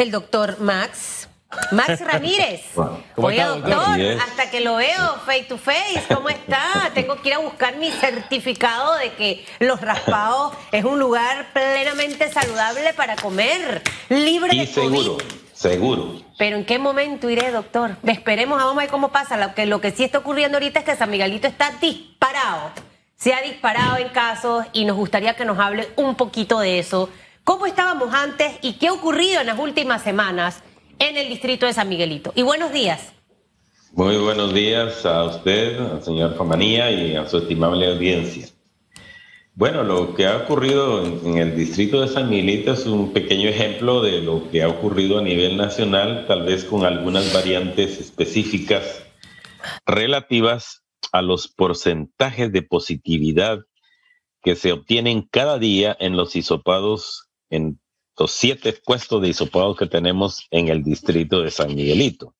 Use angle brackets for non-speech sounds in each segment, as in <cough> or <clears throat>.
el doctor Max. Max <laughs> Ramírez. Oye, doctor, hasta que lo veo face to face, ¿cómo está? <laughs> Tengo que ir a buscar mi certificado de que Los Raspados es un lugar plenamente saludable para comer, libre y de seguro, seguro. Pero ¿en qué momento iré, doctor? Esperemos, vamos a ver cómo pasa. Lo que, lo que sí está ocurriendo ahorita es que San Miguelito está disparado. Se ha disparado en casos y nos gustaría que nos hable un poquito de eso. ¿Cómo estábamos antes y qué ha ocurrido en las últimas semanas? en el distrito de San Miguelito. Y buenos días. Muy buenos días a usted, al señor Famanía y a su estimable audiencia. Bueno, lo que ha ocurrido en, el distrito de San Miguelito es un pequeño ejemplo de lo que ha ocurrido a nivel nacional, tal vez con algunas variantes específicas relativas a los porcentajes de positividad que se obtienen cada día en los hisopados en siete puestos de hisopados que tenemos en el distrito de San Miguelito.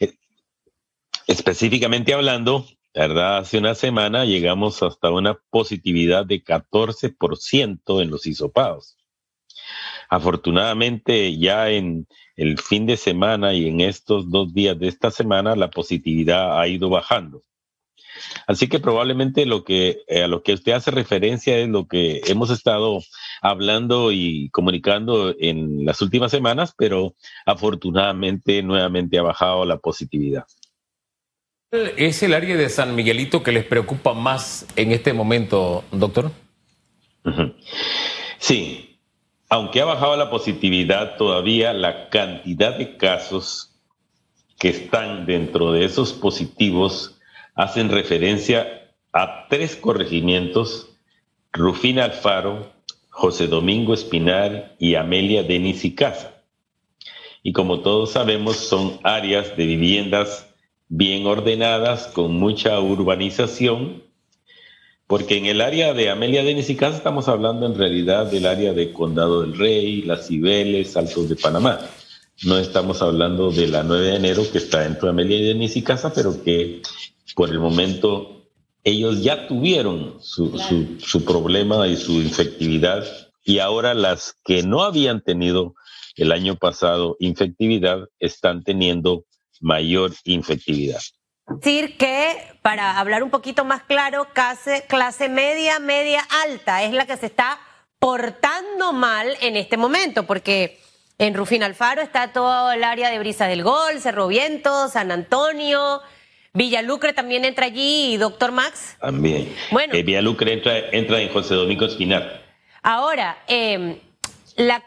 Eh, específicamente hablando, ¿verdad? Hace una semana llegamos hasta una positividad de 14% en los hisopados. Afortunadamente, ya en el fin de semana y en estos dos días de esta semana, la positividad ha ido bajando. Así que probablemente lo que eh, a lo que usted hace referencia es lo que hemos estado hablando y comunicando en las últimas semanas, pero afortunadamente nuevamente ha bajado la positividad. ¿Es el área de San Miguelito que les preocupa más en este momento, doctor? Sí, aunque ha bajado la positividad, todavía la cantidad de casos que están dentro de esos positivos hacen referencia a tres corregimientos, Rufina Alfaro, José Domingo Espinar y Amelia Denis y Casa. Y como todos sabemos, son áreas de viviendas bien ordenadas, con mucha urbanización, porque en el área de Amelia Denis y Casa estamos hablando en realidad del área de Condado del Rey, Las Cibeles, Altos de Panamá. No estamos hablando de la 9 de enero que está dentro de Amelia Denis y Casa, pero que por el momento ellos ya tuvieron su, su, problema y su infectividad y ahora las que no habían tenido el año pasado infectividad están teniendo mayor infectividad. Decir que, para hablar un poquito más claro, clase, clase media, media alta es la que se está portando mal en este momento, porque en Rufín Alfaro está todo el área de Brisa del Gol, Cerro Viento, San Antonio, Villalucre también entra allí, doctor Max. También. Bueno. Eh, Villalucre entra, entra en José Domingo Espinar. Ahora, em, la,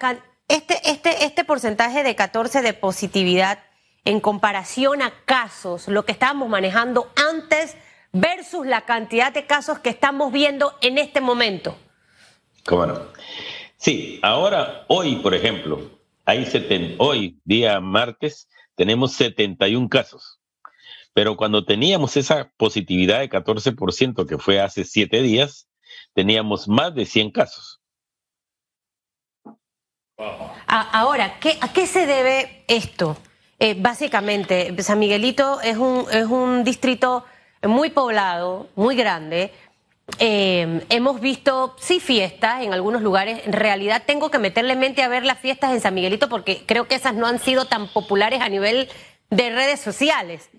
este, este, este porcentaje de 14 de positividad en comparación a casos, lo que estábamos manejando antes versus la cantidad de casos que estamos viendo en este momento. ¿Cómo no? Sí, ahora, hoy, por ejemplo, hay hoy, día martes, tenemos 71 casos. Pero cuando teníamos esa positividad de 14%, que fue hace siete días, teníamos más de 100 casos. Ahora, ¿a qué se debe esto? Eh, básicamente, San Miguelito es un, es un distrito muy poblado, muy grande. Eh, hemos visto, sí, fiestas en algunos lugares. En realidad tengo que meterle mente a ver las fiestas en San Miguelito porque creo que esas no han sido tan populares a nivel de redes sociales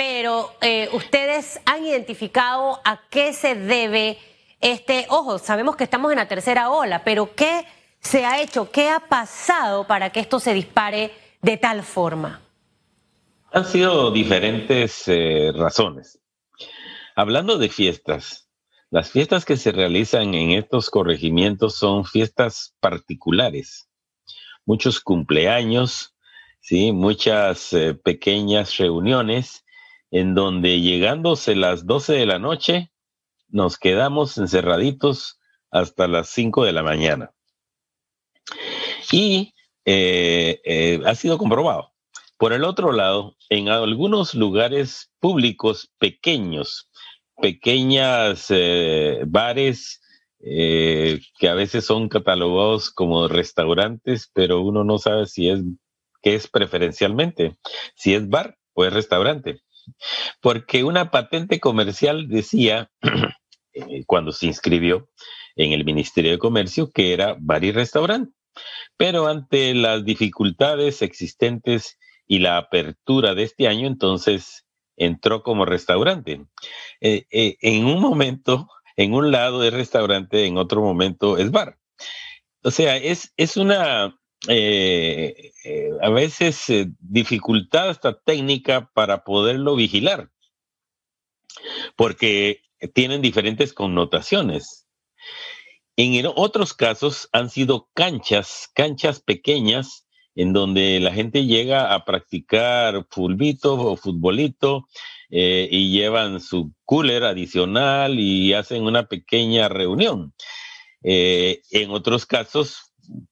pero eh, ustedes han identificado a qué se debe este, ojo, sabemos que estamos en la tercera ola, pero ¿qué se ha hecho? ¿Qué ha pasado para que esto se dispare de tal forma? Han sido diferentes eh, razones. Hablando de fiestas, las fiestas que se realizan en estos corregimientos son fiestas particulares, muchos cumpleaños, sí, muchas eh, pequeñas reuniones en donde llegándose las 12 de la noche, nos quedamos encerraditos hasta las 5 de la mañana. Y eh, eh, ha sido comprobado. Por el otro lado, en algunos lugares públicos pequeños, pequeñas eh, bares que a veces son catalogados como restaurantes, pero uno no sabe si es qué es preferencialmente, si es bar o es restaurante porque una patente comercial decía, <clears throat> eh, cuando se inscribió en el Ministerio de Comercio, que era bar y restaurante. Pero ante las dificultades existentes y la apertura de este año, entonces entró como restaurante. Eh, eh, en un momento, en un lado es restaurante, en otro momento es bar. O sea, es, es una eh, a veces dificultad esta técnica para poderlo vigilar, porque tienen diferentes connotaciones. En otros casos han sido canchas, canchas pequeñas, en donde la gente llega a practicar fulbito o futbolito eh, y llevan su cooler adicional y hacen una pequeña reunión. Eh, en otros casos,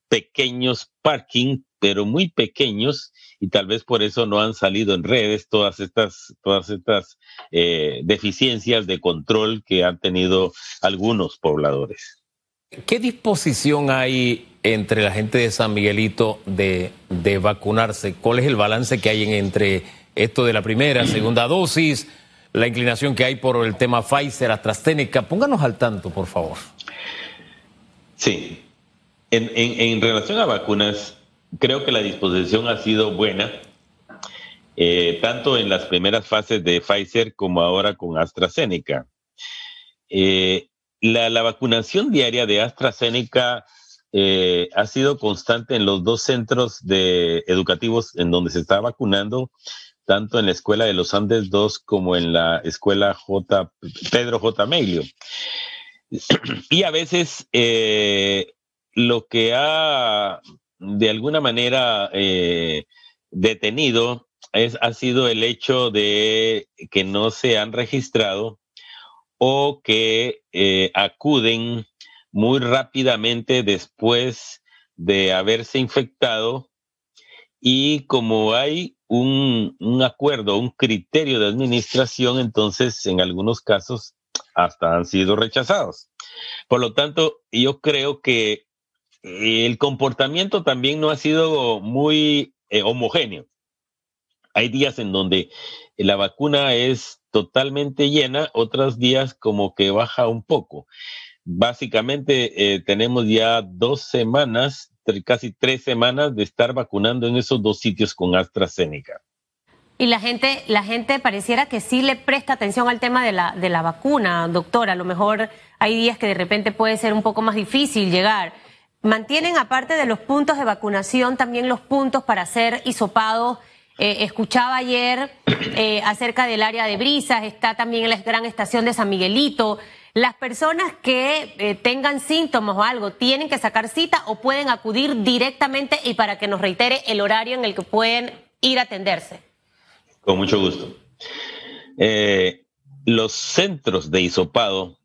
pequeños parking, pero muy pequeños, y tal vez por eso no han salido en redes todas estas, todas estas eh, deficiencias de control que han tenido algunos pobladores. ¿Qué disposición hay entre la gente de San Miguelito de, vacunarse? ¿Cuál es el balance que hay entre esto de la primera, <clears throat> segunda dosis, la inclinación que hay por el tema Pfizer, AstraZeneca? Pónganos al tanto, por favor. Sí. En, relación a vacunas, creo que la disposición ha sido buena, eh, tanto en las primeras fases de Pfizer como ahora con AstraZeneca. Eh, la, vacunación diaria de AstraZeneca eh, ha sido constante en los dos centros educativos en donde se está vacunando, tanto en la Escuela de los Andes 2 como en la Escuela J. Pedro J. Melio. <clears throat> Y a veces lo que ha de alguna manera eh, detenido es, ha sido el hecho de que no se han registrado o que eh, acuden muy rápidamente después de haberse infectado y como hay un, acuerdo, un criterio de administración, entonces en algunos casos hasta han sido rechazados. Por lo tanto, yo creo que el comportamiento también no ha sido muy eh, homogéneo. Hay días en donde la vacuna es totalmente llena, otros días como que baja un poco. Básicamente eh, tenemos ya dos semanas, casi tres semanas de estar vacunando en esos dos sitios con AstraZeneca. Y la gente, la gente pareciera que sí le presta atención al tema de la, de la vacuna, doctora. A lo mejor hay días que de repente puede ser un poco más difícil llegar. ¿Mantienen, aparte de los puntos de vacunación, también los puntos para ser hisopados eh, escuchaba ayer eh, acerca del área de brisas, está también la gran estación de San Miguelito. Las personas que eh, tengan síntomas o algo, ¿tienen que sacar cita o pueden acudir directamente y para que nos reitere el horario en el que pueden ir a atenderse? Con mucho gusto. los centros de hisopado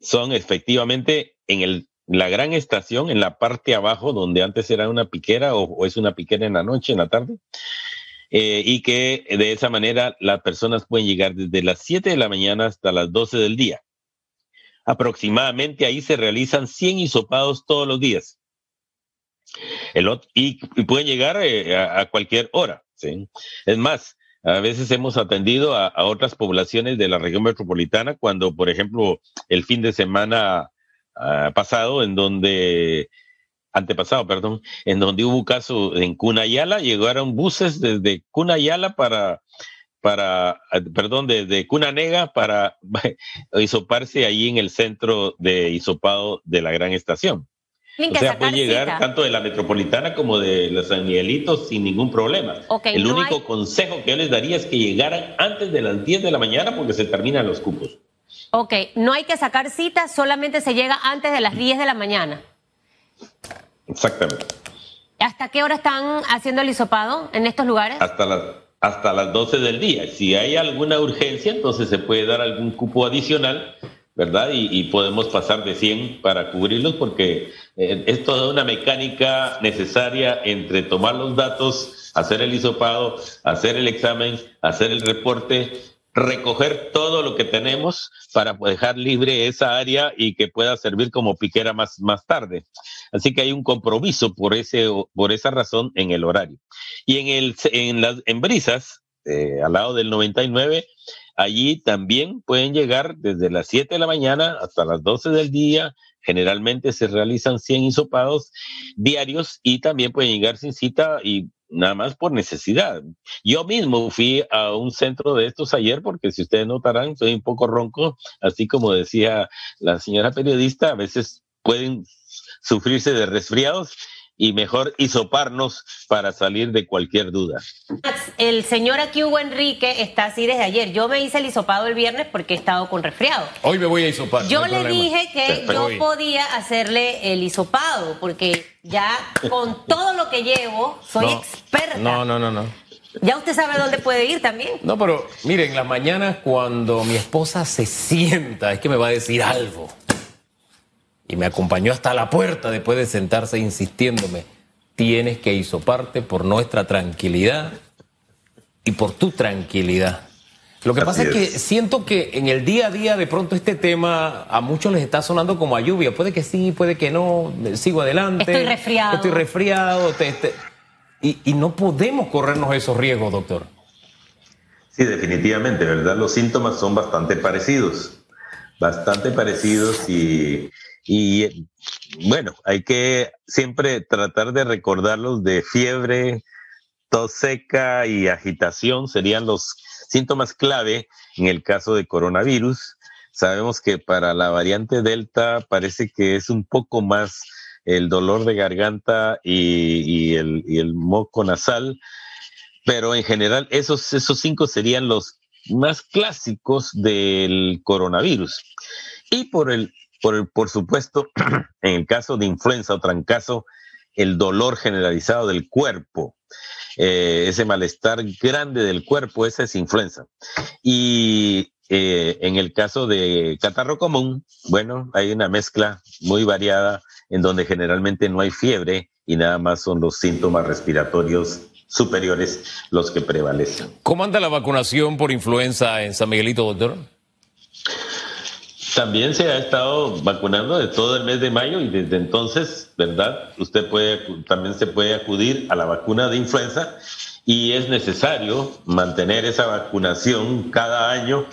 son efectivamente en el la gran estación en la parte abajo, donde antes era una piquera o, es una piquera en la noche, en la tarde, eh, y que de esa manera las personas pueden llegar desde las 7 de la mañana hasta las 12 del día. Aproximadamente ahí se realizan 100 hisopados todos los días. y, pueden llegar eh, a, cualquier hora. Es más, a veces hemos atendido a, otras poblaciones de la región metropolitana cuando, por ejemplo, el fin de semana Ah, pasado en donde antepasado, perdón, en donde hubo un caso en Cunayala, llegaron buses desde Cunayala para, para, perdón, desde Cunanega para <laughs> hisoparse ahí en el centro de hisopado de la gran estación. O sea, puede llegar tanto de la metropolitana como de los San Miguelitos sin ningún problema. el único consejo que yo les daría es que llegaran antes de las 10 de la mañana porque se terminan los cupos. Ok, no hay que sacar cita, solamente se llega antes de las 10 de la mañana. Exactamente. ¿Hasta qué hora están haciendo el hisopado en estos lugares? Hasta las, hasta las 12 del día. Si hay alguna urgencia, entonces se puede dar algún cupo adicional, ¿verdad? Y, podemos pasar de 100 para cubrirlos porque eh, es toda una mecánica necesaria entre tomar los datos, hacer el hisopado, hacer el examen, hacer el reporte recoger todo lo que tenemos para dejar libre esa área y que pueda servir como piquera más, más tarde. Así que hay un compromiso por, ese, por esa razón en el horario. Y en, el, en las en brisas, eh, al lado del 99, allí también pueden llegar desde las 7 de la mañana hasta las 12 del día Generalmente se realizan 100 hisopados diarios y también pueden llegar sin cita y nada más por necesidad. Yo mismo fui a un centro de estos ayer porque si ustedes notarán, soy un poco ronco, así como decía la señora periodista, a veces pueden sufrirse de resfriados y mejor hisoparnos para salir de cualquier duda. El señor aquí, Hugo Enrique, está así desde ayer. Yo me hice el hisopado el viernes porque he estado con resfriado. Hoy me voy a hisopar. Yo le dije que yo podía hacerle el hisopado porque ya con todo lo que llevo soy experta. No, no, no, no. Ya usted sabe dónde puede ir también. No, pero miren, las mañanas cuando mi esposa se sienta, es que me va a decir algo y me acompañó hasta la puerta después de sentarse insistiéndome, tienes que hisoparte por nuestra tranquilidad y por tu tranquilidad. Lo que pasa es. que siento que en el día a día de pronto este tema a muchos les está sonando como a lluvia. Puede que sí, puede que no, sigo adelante. Estoy resfriado. Estoy resfriado. y, y no podemos corrernos esos riesgos, doctor. Sí, definitivamente, ¿verdad? Los síntomas son bastante parecidos. Bastante parecidos y y bueno, hay que siempre tratar de recordarlos de fiebre, tos seca y agitación serían los síntomas clave en el caso de coronavirus. Sabemos que para la variante Delta parece que es un poco más el dolor de garganta y, el, y el, moco nasal, pero en general esos, esos cinco serían los más clásicos del coronavirus. Y por el por, por supuesto, <clears throat> en el caso de influenza o trancazo, el dolor generalizado del cuerpo, eh, ese malestar grande del cuerpo, esa es influenza. Y eh, en el caso de catarro común, bueno, hay una mezcla muy variada en donde generalmente no hay fiebre y nada más son los síntomas respiratorios superiores los que prevalecen. ¿Cómo anda la vacunación por influenza en San Miguelito, doctor? También se ha estado vacunando de todo el mes de mayo y desde entonces, ¿verdad? Usted puede, también se puede acudir a la vacuna de influenza y es necesario mantener esa vacunación cada año,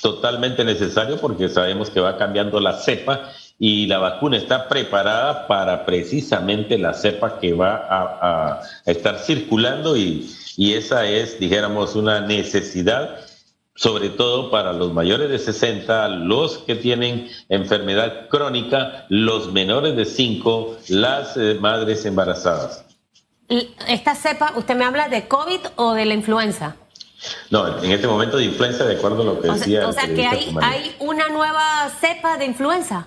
totalmente necesario porque sabemos que va cambiando la cepa y la vacuna está preparada para precisamente la cepa que va a, estar circulando y, y esa es, dijéramos, una necesidad sobre todo para los mayores de 60, los que tienen enfermedad crónica, los menores de 5, las eh, madres embarazadas. ¿Esta cepa, usted me habla de COVID o de la influenza? No, en este momento de influenza, de acuerdo a lo que decía. o sea que hay, hay una nueva cepa de influenza.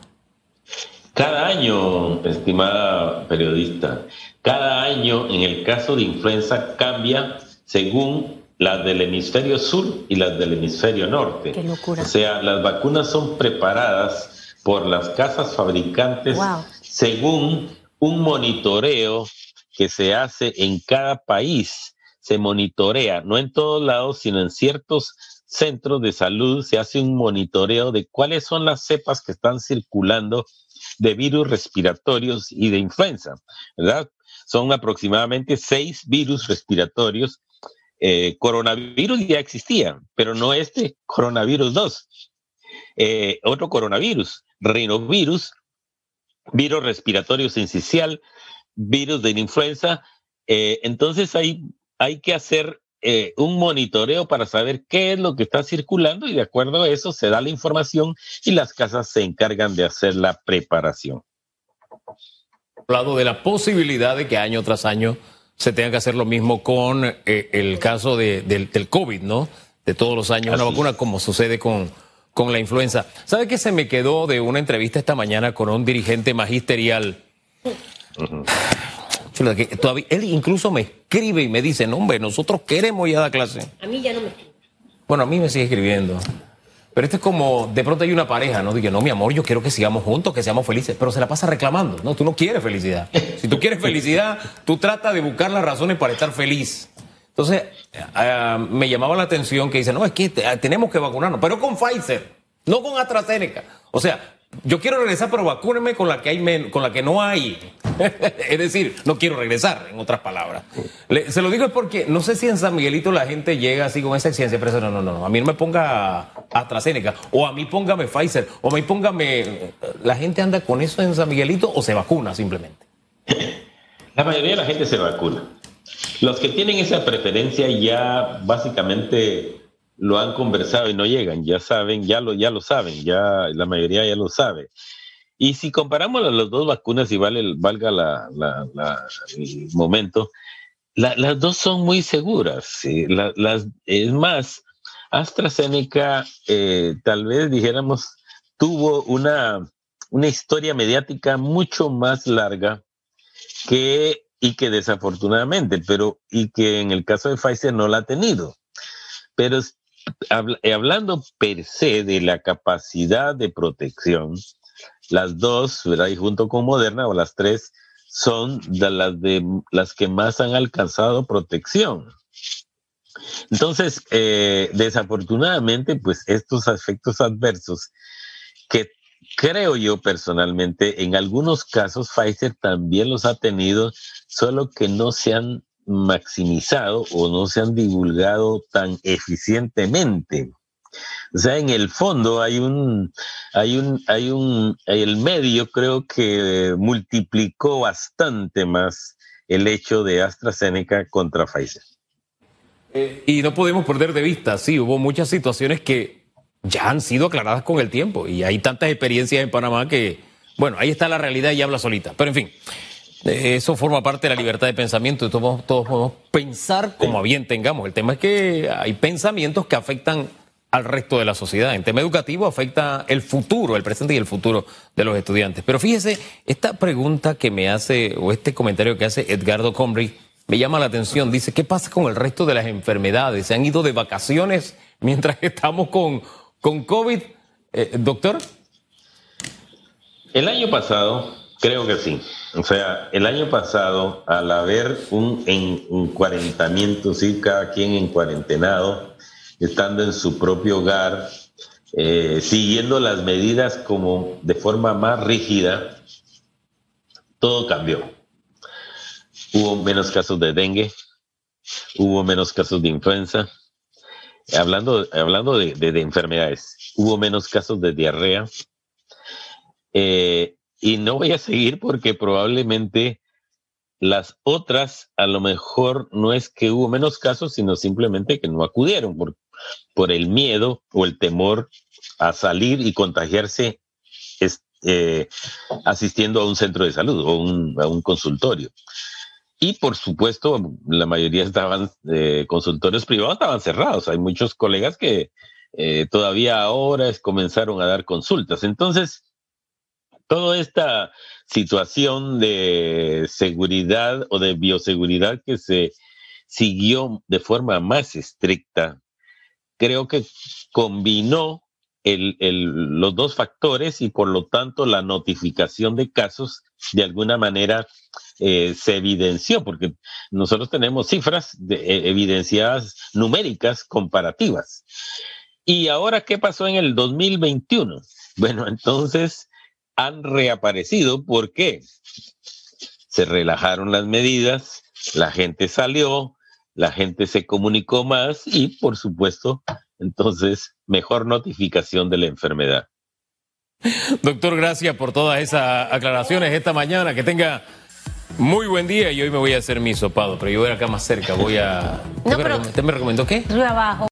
Cada año, estimada periodista, cada año en el caso de influenza cambia según las del hemisferio sur y las del hemisferio norte. Qué locura. O sea, las vacunas son preparadas por las casas fabricantes según un monitoreo que se hace en cada país. Se monitorea, no en todos lados, sino en ciertos centros de salud se hace un monitoreo de cuáles son las cepas que están circulando de virus respiratorios y de influenza, ¿verdad? Son aproximadamente seis virus respiratorios eh, coronavirus ya existía, pero no este coronavirus 2. Eh, otro coronavirus, rinovirus, virus respiratorio sincicial, virus de la influenza. Eh, entonces hay, hay que hacer un monitoreo para saber qué es lo que está circulando y de acuerdo a eso se da la información y las casas se encargan de hacer la preparación. Hablado de la posibilidad de que año tras año se tenga que hacer lo mismo con eh, el caso de, del, del, COVID, ¿no? De todos los años, una vacuna como sucede con, con la influenza. ¿Sabe qué se me quedó de una entrevista esta mañana con un dirigente magisterial? todavía, él incluso me escribe y me dice, no, hombre, nosotros queremos ya dar clase. A mí ya no me escribe. Bueno, a mí me sigue escribiendo. Pero esto es como, de pronto hay una pareja, ¿no? Dice, no, mi amor, yo quiero que sigamos juntos, que seamos felices, pero se la pasa reclamando. No, tú no quieres felicidad. Si tú quieres felicidad, tú trata de buscar las razones para estar feliz. Entonces, eh, me llamaba la atención que dice, no, es que tenemos que vacunarnos, pero con Pfizer, no con AstraZeneca. O sea, yo quiero regresar, pero vacúneme con la que hay con la que no hay. <laughs> es decir, no quiero regresar, en otras palabras. se lo digo es porque no sé si en San Miguelito la gente llega así con esa exigencia, pero no, no, no, a mí no me ponga AstraZeneca, o a mí póngame Pfizer, o a mí póngame. ¿La gente anda con eso en San Miguelito o se vacuna simplemente? La mayoría de la gente se vacuna. Los que tienen esa preferencia ya básicamente lo han conversado y no llegan, ya saben, ya lo, ya lo saben, ya la mayoría ya lo sabe. Y si comparamos las dos vacunas y vale, valga la, el momento, las dos son muy seguras. es más, AstraZeneca, eh, tal vez dijéramos, tuvo una, una historia mediática mucho más larga que, y que desafortunadamente, pero, y que en el caso de Pfizer no la ha tenido. Pero hablando per se de la capacidad de protección, las dos, ¿verdad? Y junto con Moderna, o las tres, son de las, de, las que más han alcanzado protección. Entonces, eh, desafortunadamente, pues estos efectos adversos que creo yo personalmente, en algunos casos Pfizer también los ha tenido, solo que no se han maximizado o no se han divulgado tan eficientemente. O sea, en el fondo hay un, hay un, hay un, el medio creo que multiplicó bastante más el hecho de AstraZeneca contra Pfizer. Eh, y no podemos perder de vista, sí, hubo muchas situaciones que ya han sido aclaradas con el tiempo y hay tantas experiencias en Panamá que, bueno, ahí está la realidad y habla solita. Pero en fin, eso forma parte de la libertad de pensamiento. Todos, todos podemos pensar como bien tengamos. El tema es que hay pensamientos que afectan al resto de la sociedad. En tema educativo afecta el futuro, el presente y el futuro de los estudiantes. Pero fíjese, esta pregunta que me hace, o este comentario que hace Edgardo Comri, me llama la atención. Dice, ¿qué pasa con el resto de las enfermedades? ¿Se han ido de vacaciones mientras <laughs> estamos con, con COVID? Eh, doctor. El año pasado Creo que sí. O sea, el año pasado, al haber un, en, cuarentamiento, sí, cada quien en cuarentenado, estando en su propio hogar, eh, siguiendo las medidas como de forma más rígida, todo cambió. Hubo menos casos de dengue, hubo menos casos de influenza, hablando, hablando de, de enfermedades, hubo menos casos de diarrea. Eh, y no voy a seguir porque probablemente las otras a lo mejor no es que hubo menos casos, sino simplemente que no acudieron por, por el miedo o el temor a salir y contagiarse eh, asistiendo a un centro de salud o a un consultorio. Y por supuesto, la mayoría estaban, eh, consultorios privados estaban cerrados. Hay muchos colegas que eh, todavía ahora comenzaron a dar consultas. Entonces, toda esta situación de seguridad o de bioseguridad que se siguió de forma más estricta, creo que combinó los dos factores y por lo tanto la notificación de casos de alguna manera eh, se evidenció, porque nosotros tenemos cifras de, evidenciadas numéricas comparativas. ¿Y ahora qué pasó en el 2021? <laughs> Bueno, entonces han reaparecido. ¿Por qué? Se relajaron las medidas, la gente salió, la gente se comunicó más y, por supuesto, entonces, mejor notificación de la enfermedad. Doctor, gracias por todas esas aclaraciones esta mañana. Que tenga muy buen día y hoy me voy a hacer mi sopado, pero yo voy acá más cerca, voy a... No, pero... ¿Usted me recomendó qué? abajo.